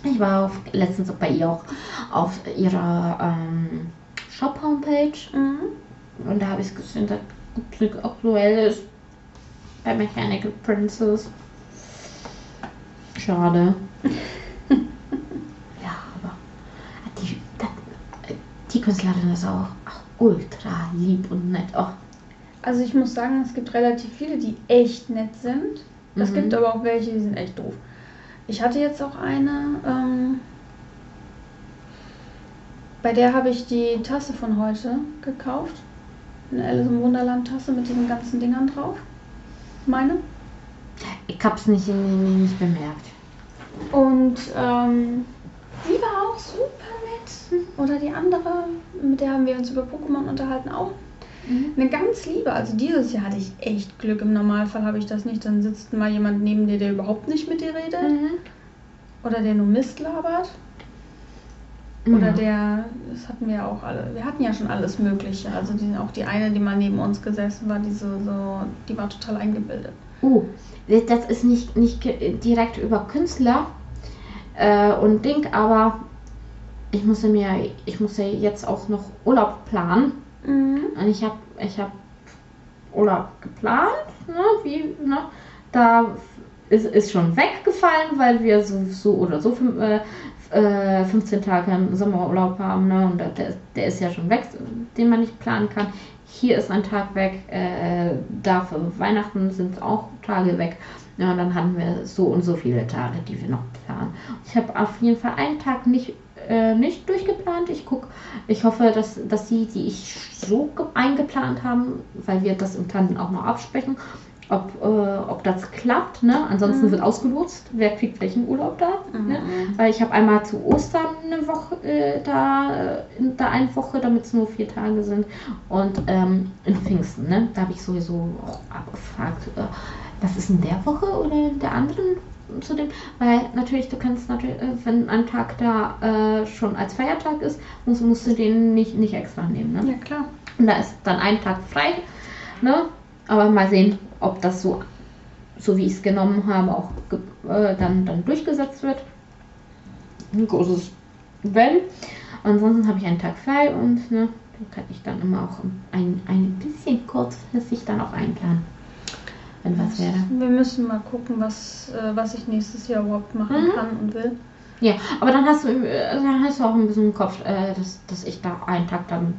Ich war auf, letztens bei ihr auch auf ihrer ähm, Shop-Homepage mhm. und da habe ich gesehen, dass Glück aktuell ist bei Mechanical Princess. Schade. ja, aber die, die Künstlerin ist auch, auch ultra lieb und nett. Oh, Also ich muss sagen, es gibt relativ viele, die echt nett sind. Es Mhm. gibt aber auch welche, die sind echt doof. Ich hatte jetzt auch eine, ähm, bei der habe ich die Tasse von heute gekauft. Eine Alice im Wunderland Tasse mit diesen ganzen Dingern drauf. Meine. ich hab's nicht, nicht bemerkt. Und ähm, die war auch super nett. Oder die andere, mit der haben wir uns über Pokémon unterhalten, auch eine ganz liebe. Also dieses Jahr hatte ich echt Glück. Im Normalfall habe ich das nicht. Dann sitzt mal jemand neben dir, der überhaupt nicht mit dir redet. Oder der nur Mist labert. Oder Ja. der, das hatten wir auch alle. Wir hatten ja schon alles Mögliche. Also die, auch die eine, die mal neben uns gesessen war, die so, so die war total eingebildet. Uh, das ist nicht, nicht direkt über Künstler äh, und Ding, aber ich musste mir, ich musste jetzt auch noch Urlaub planen. Mhm. Und ich habe ich hab Urlaub geplant, ne, wie, ne, da ist, ist schon weggefallen, weil wir so, so oder so fünf, äh, äh, 15 Tage im Sommerurlaub haben, ne, und der, der ist ja schon weg, den man nicht planen kann. Hier ist ein Tag weg, äh, da für Weihnachten sind auch Tage weg. Ja, und dann hatten wir so und so viele Tage, die wir noch planen. Ich habe auf jeden Fall einen Tag nicht, äh, nicht durchgeplant. Ich guck, ich hoffe, dass, dass die, die ich so ge- eingeplant haben, weil wir das im Tandem auch noch absprechen, ob, äh, ob das klappt. Ne? Ansonsten Mhm. wird ausgelotst, wer kriegt welchen Urlaub da. Ne? Mhm. Weil ich habe einmal zu Ostern eine Woche äh, da, äh, in da eine Woche, damit es nur vier Tage sind. Und ähm, in Pfingsten, ne? Da habe ich sowieso auch abgefragt, äh, was ist in der Woche oder in der anderen zu dem? Weil natürlich, du kannst natürlich, äh, wenn ein Tag da äh, schon als Feiertag ist, musst, musst du den nicht, nicht extra nehmen. Ne? Ja, klar. Und da ist dann ein Tag frei. Ne? Aber mal sehen, ob das so, so wie ich es genommen habe, auch äh, dann, dann durchgesetzt wird. Ein großes Wenn. Ansonsten habe ich einen Tag frei und ne, dann kann ich dann immer auch ein, ein bisschen kurzfristig dann auch einplanen. Wenn was wäre. Wir müssen mal gucken, was, äh, was ich nächstes Jahr überhaupt machen Mhm. kann und will. Ja, aber dann hast du, äh, dann hast du auch ein bisschen im Kopf, äh, dass, dass ich da einen Tag dann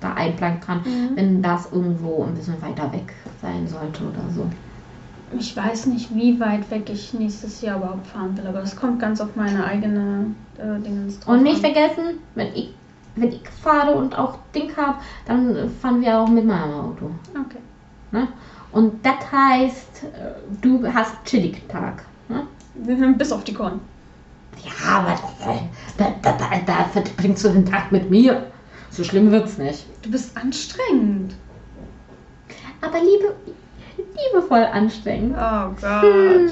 da einplanen kann, Mhm. wenn das irgendwo ein bisschen weiter weg sein sollte oder so. Ich weiß nicht, wie weit weg ich nächstes Jahr überhaupt fahren will, aber es kommt ganz auf meine eigene äh, Dingens drauf Und nicht an. vergessen, wenn ich, wenn ich fahre und auch Ding habe, dann fahren wir auch mit meinem Auto. Okay. Ne? Und das heißt, äh, du hast Chillig-Tag. Ne? Bis auf die Korn. Ja, aber äh, da, da, da, da verbringst du den Tag mit mir. So schlimm wird's nicht. Du bist anstrengend. Aber liebe, liebevoll anstrengend. Oh Gott. Hm.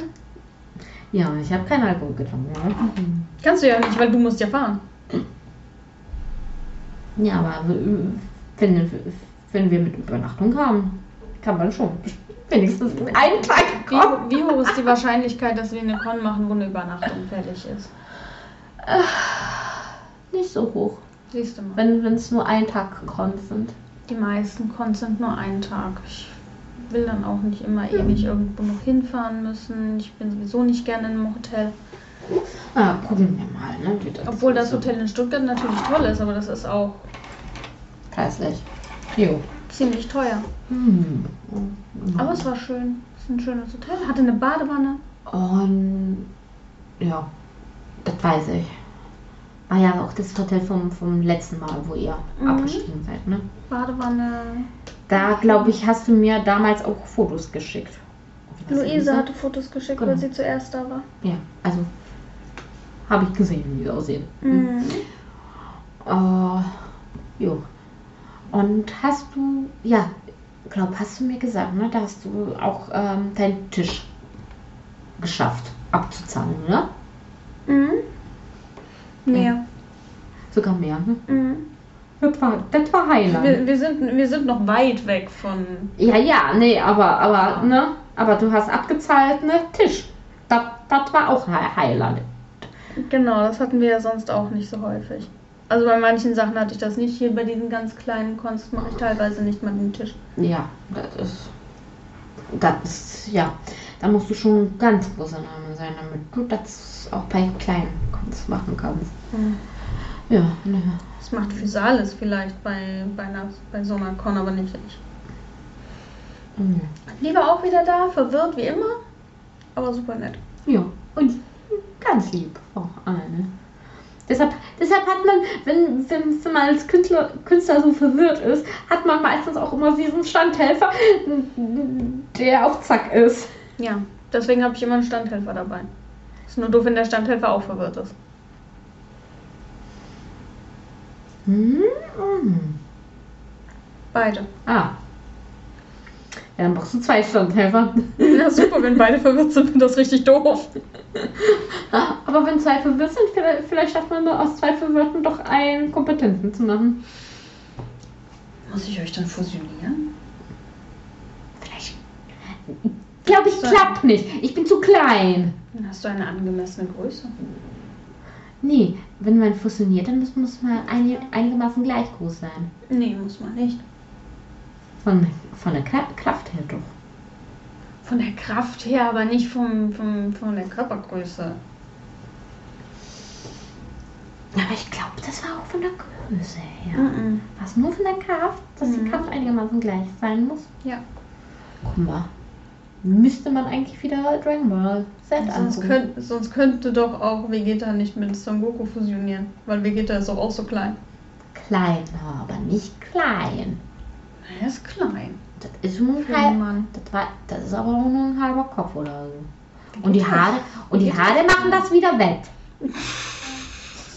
Ja, ich habe keinen Alkohol getrunken. Ne? Kannst du ja nicht, weil du musst ja fahren. Ja, aber äh, wenn, wenn wir mit Übernachtung haben, kann man schon wenigstens einen Tag Wie, kommen. wie hoch ist die Wahrscheinlichkeit, dass wir eine Con machen, wo eine Übernachtung fertig ist? Nicht so hoch, Siehst du mal. wenn es nur ein Tag Cons sind. Die meisten Cons sind nur einen Tag. Ich will dann auch nicht immer ewig irgendwo noch hinfahren müssen. Ich bin sowieso nicht gerne in einem Hotel. Ah, gucken wir mal, ne? wie Obwohl das Hotel in Stuttgart natürlich toll ist, aber das ist auch Preislich. Jo. Ziemlich teuer. Hm. Aber es war schön. Es ist ein schönes Hotel. Hatte eine Badewanne. Und ja, das weiß ich. War ja auch das Hotel vom, vom letzten Mal, wo ihr Mhm. abgestiegen seid, ne? Badewanne. Da, glaube ich, hast du mir damals auch Fotos geschickt. Luise hatte Fotos geschickt, Genau. weil sie zuerst da war. Ja, also habe ich gesehen, wie sie aussehen. Mhm. Äh, jo. Und hast du, ja, glaub, hast du mir gesagt, ne? Da hast du auch ähm, deinen Tisch geschafft abzuzahlen, ne? Mhm. Mehr. Sogar mehr, ne? Mhm. Das war, das war Highland. Wir, wir, sind, wir sind noch weit weg von. Ja, ja, nee, aber, aber, ne? Aber du hast abgezahlt, ne? Tisch. Das, das war auch Highland. Genau, das hatten wir ja sonst auch nicht so häufig. Also bei manchen Sachen hatte ich das nicht. Hier bei diesen ganz kleinen Kunst mache ich teilweise nicht mal den Tisch. Ja, das ist. Das ist, ja. Da musst du schon ein ganz großer Name sein, damit du das auch bei kleinen Kunst machen kannst. Hm. Ja, ne. Das macht Physalis vielleicht bei, bei, einer, bei so einer Con, aber nicht ich. Mhm. Lieber auch wieder da, verwirrt wie immer, aber super nett. Ja, und ganz lieb auch eine. Deshalb, deshalb hat man, wenn, wenn, wenn man als Künstler, Künstler so verwirrt ist, hat man meistens auch immer diesen Standhelfer, der auf Zack ist. Ja, deswegen habe ich immer einen Standhelfer dabei. Ist nur doof, wenn der Standhelfer auch verwirrt ist. Hm? Beide. Ah. Ja, dann brauchst du zwei Standhelfer. Ja, super, wenn beide verwirrt sind, wird das richtig doof. Aber wenn zwei verwirrt sind, vielleicht, vielleicht schafft man aus zwei Verwirrten doch einen Kompetenten zu machen. Muss ich euch dann fusionieren? Vielleicht. Glaube ich, klappt nicht. Ich bin zu klein. Dann hast du eine angemessene Größe. Nee, wenn man fusioniert, dann muss, muss man einig, einigermaßen gleich groß sein. Nee, muss man nicht. Von, von der Kra- Kraft her doch. Von der Kraft her, aber nicht vom, vom, von der Körpergröße. Aber ich glaube, das war auch von der Größe her. Mhm. War es nur von der Kraft, dass die Mhm. Kraft einigermaßen gleich sein muss? Ja. Guck mal. Müsste man eigentlich wieder Dragon Ball Z Sonst, angucken. könnt, sonst könnte doch auch Vegeta nicht mit Son Goku fusionieren. Weil Vegeta ist doch auch so klein. Klein, aber nicht klein. Er ist klein. Das ist nur ein halb, Mann. das, war, das ist aber nur ein halber Kopf oder so. Und die Haare, und die Haare machen das wieder wett.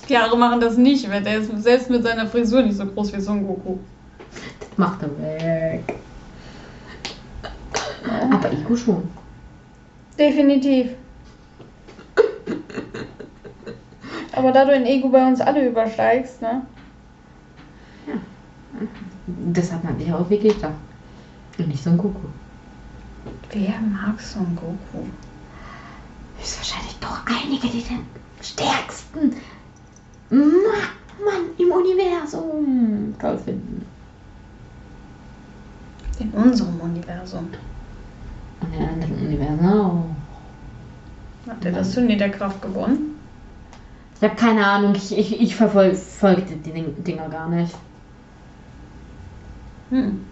Die Haare machen das nicht, weil der ist selbst mit seiner Frisur nicht so groß wie Son Goku. Das macht er weg. Aber Iko schon. Definitiv. Aber da du in Ego bei uns alle übersteigst, ne? Deshalb nannte ich auch Vegeta. Und nicht Son Goku. Wer mag Son Goku? Ist wahrscheinlich doch einige, die den stärksten Ma- Mann im Universum toll finden. In unserem Universum. Und in anderen Universen auch. Hat er das Turnier der Kraft gewonnen? Ich habe keine Ahnung, ich, ich, ich verfolge verfolge die Ding- Dinger gar nicht. Hm.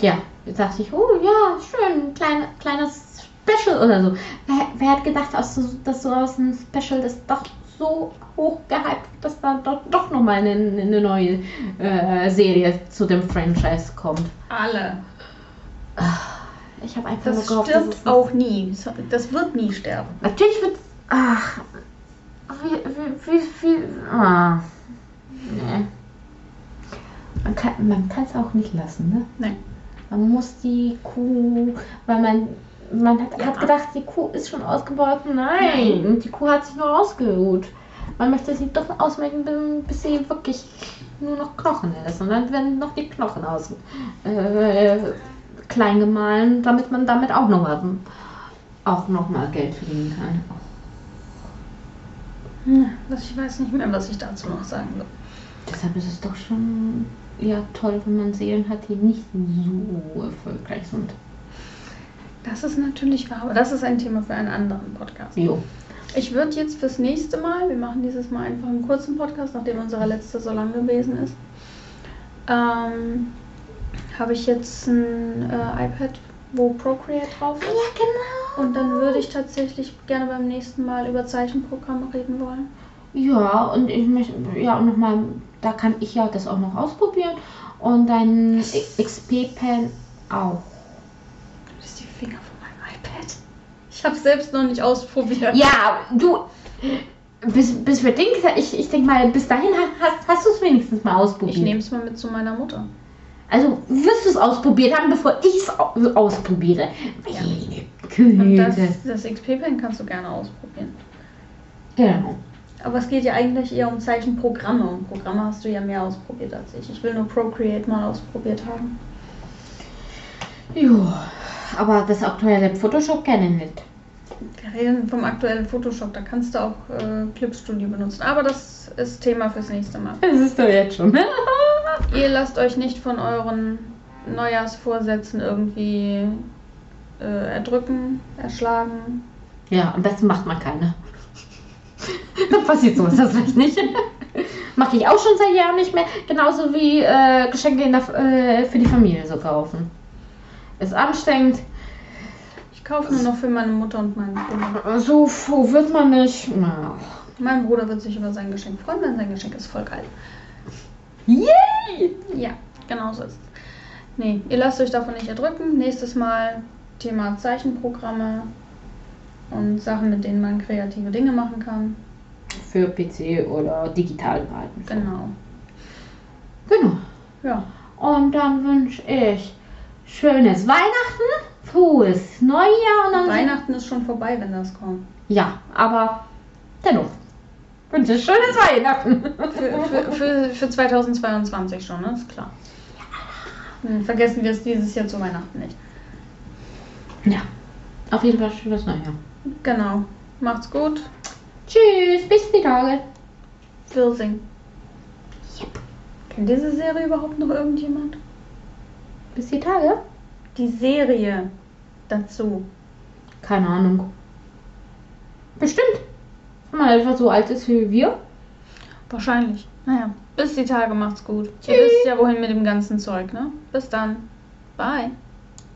Ja, jetzt dachte ich, oh ja, schön, klein, kleines Special oder so. Wer, wer hat gedacht, dass so, dass so aus einem Special das doch so hoch gehypt wird, dass da doch, doch nochmal eine, eine neue äh, Serie zu dem Franchise kommt. Alle. Ich habe einfach Das nur gehofft, dass stirbt es auch nie. Das wird nie sterben. Natürlich wird. Ach. Wie, wie, wie, wie. Ah. Kann man kann es auch nicht lassen, ne? Nein. Man muss die Kuh, weil man man hat, Ja. hat gedacht, die Kuh ist schon ausgebaut. Nein, die Kuh hat sich nur ausgeruht. Man möchte sie doch ausmelken, bis- bis sie wirklich nur noch Knochen ist. Und dann werden noch die Knochen aus äh, klein gemahlen, damit man damit auch noch mal, auch noch mal Geld verdienen kann. Hm, Was ich weiß nicht mehr, was ich dazu noch sagen soll. Deshalb ist es doch schon ja toll, wenn man Seelen hat, die nicht so erfolgreich sind. Das ist natürlich wahr, aber das ist ein Thema für einen anderen Podcast. Jo. Ich würde jetzt fürs nächste Mal, wir machen dieses Mal einfach einen kurzen Podcast, nachdem unser letzter so lang gewesen ist, ähm, habe ich jetzt ein äh, iPad, wo Procreate drauf ist. genau. Und dann würde ich tatsächlich gerne beim nächsten Mal über Zeichenprogramme reden wollen. Ja, und ich möchte, ja, und nochmal, da kann ich ja das auch noch ausprobieren. Und dein XP-Pen auch. Das ist die Finger von meinem iPad. Ich habe selbst noch nicht ausprobiert. Ja, du, bis, bis wir den, ich, ich denke mal, bis dahin hast, hast du es wenigstens mal ausprobiert. Ich nehme es mal mit zu meiner Mutter. Also wirst du es ausprobiert haben, bevor ich es au- ausprobiere. Ja. Und das, das XP-Pen kannst du gerne ausprobieren. Genau. Aber es geht ja eigentlich eher um Zeichenprogramme. Und Programme hast du ja mehr ausprobiert als ich. Ich will nur Procreate mal ausprobiert haben. Jo, aber das aktuelle Photoshop kenne ich nicht. Wir reden vom aktuellen Photoshop. Da kannst du auch äh, Clip Studio benutzen. Aber das ist Thema fürs nächste Mal. Das ist doch jetzt schon. Ihr lasst euch nicht von euren Neujahrsvorsätzen irgendwie äh, erdrücken, erschlagen. Ja, am besten macht man keine. Dann passiert sowas vielleicht nicht. Mache ich auch schon seit Jahren nicht mehr. Genauso wie äh, Geschenke der, äh, für die Familie so kaufen. Ist anstrengend. Ich kaufe nur noch für meine Mutter und meinen Bruder. So froh wird man nicht. Na. Mein Bruder wird sich über sein Geschenk freuen, denn sein Geschenk ist voll geil. Yay! Ja, genau so ist es. Nee, ihr lasst euch davon nicht erdrücken. Nächstes Mal Thema Zeichenprogramme und Sachen, mit denen man kreative Dinge machen kann. Für PC oder digitalen Geräten. Genau. Genau. Ja. Und dann wünsche ich schönes Weihnachten, frohes Neujahr und dann Weihnachten ist schon vorbei, wenn das kommt. Ja, aber dennoch. Wünsche ich schönes Weihnachten. Für, für, für, für 2022 schon, ne? Ist klar. Hm, Vergessen wir es dieses Jahr zu Weihnachten nicht. Ja, auf jeden Fall schönes Neujahr. Genau. Macht's gut. Tschüss, bis die Tage. Wirsing. Yep. Kennt diese Serie überhaupt noch irgendjemand? Bis die Tage? Die Serie dazu. Keine Ahnung. Bestimmt. Wenn man etwa so alt ist wie wir. Wahrscheinlich. Naja, bis die Tage macht's gut. Ihr Tschüss. wisst ja wohin mit dem ganzen Zeug, ne? Bis dann. Bye.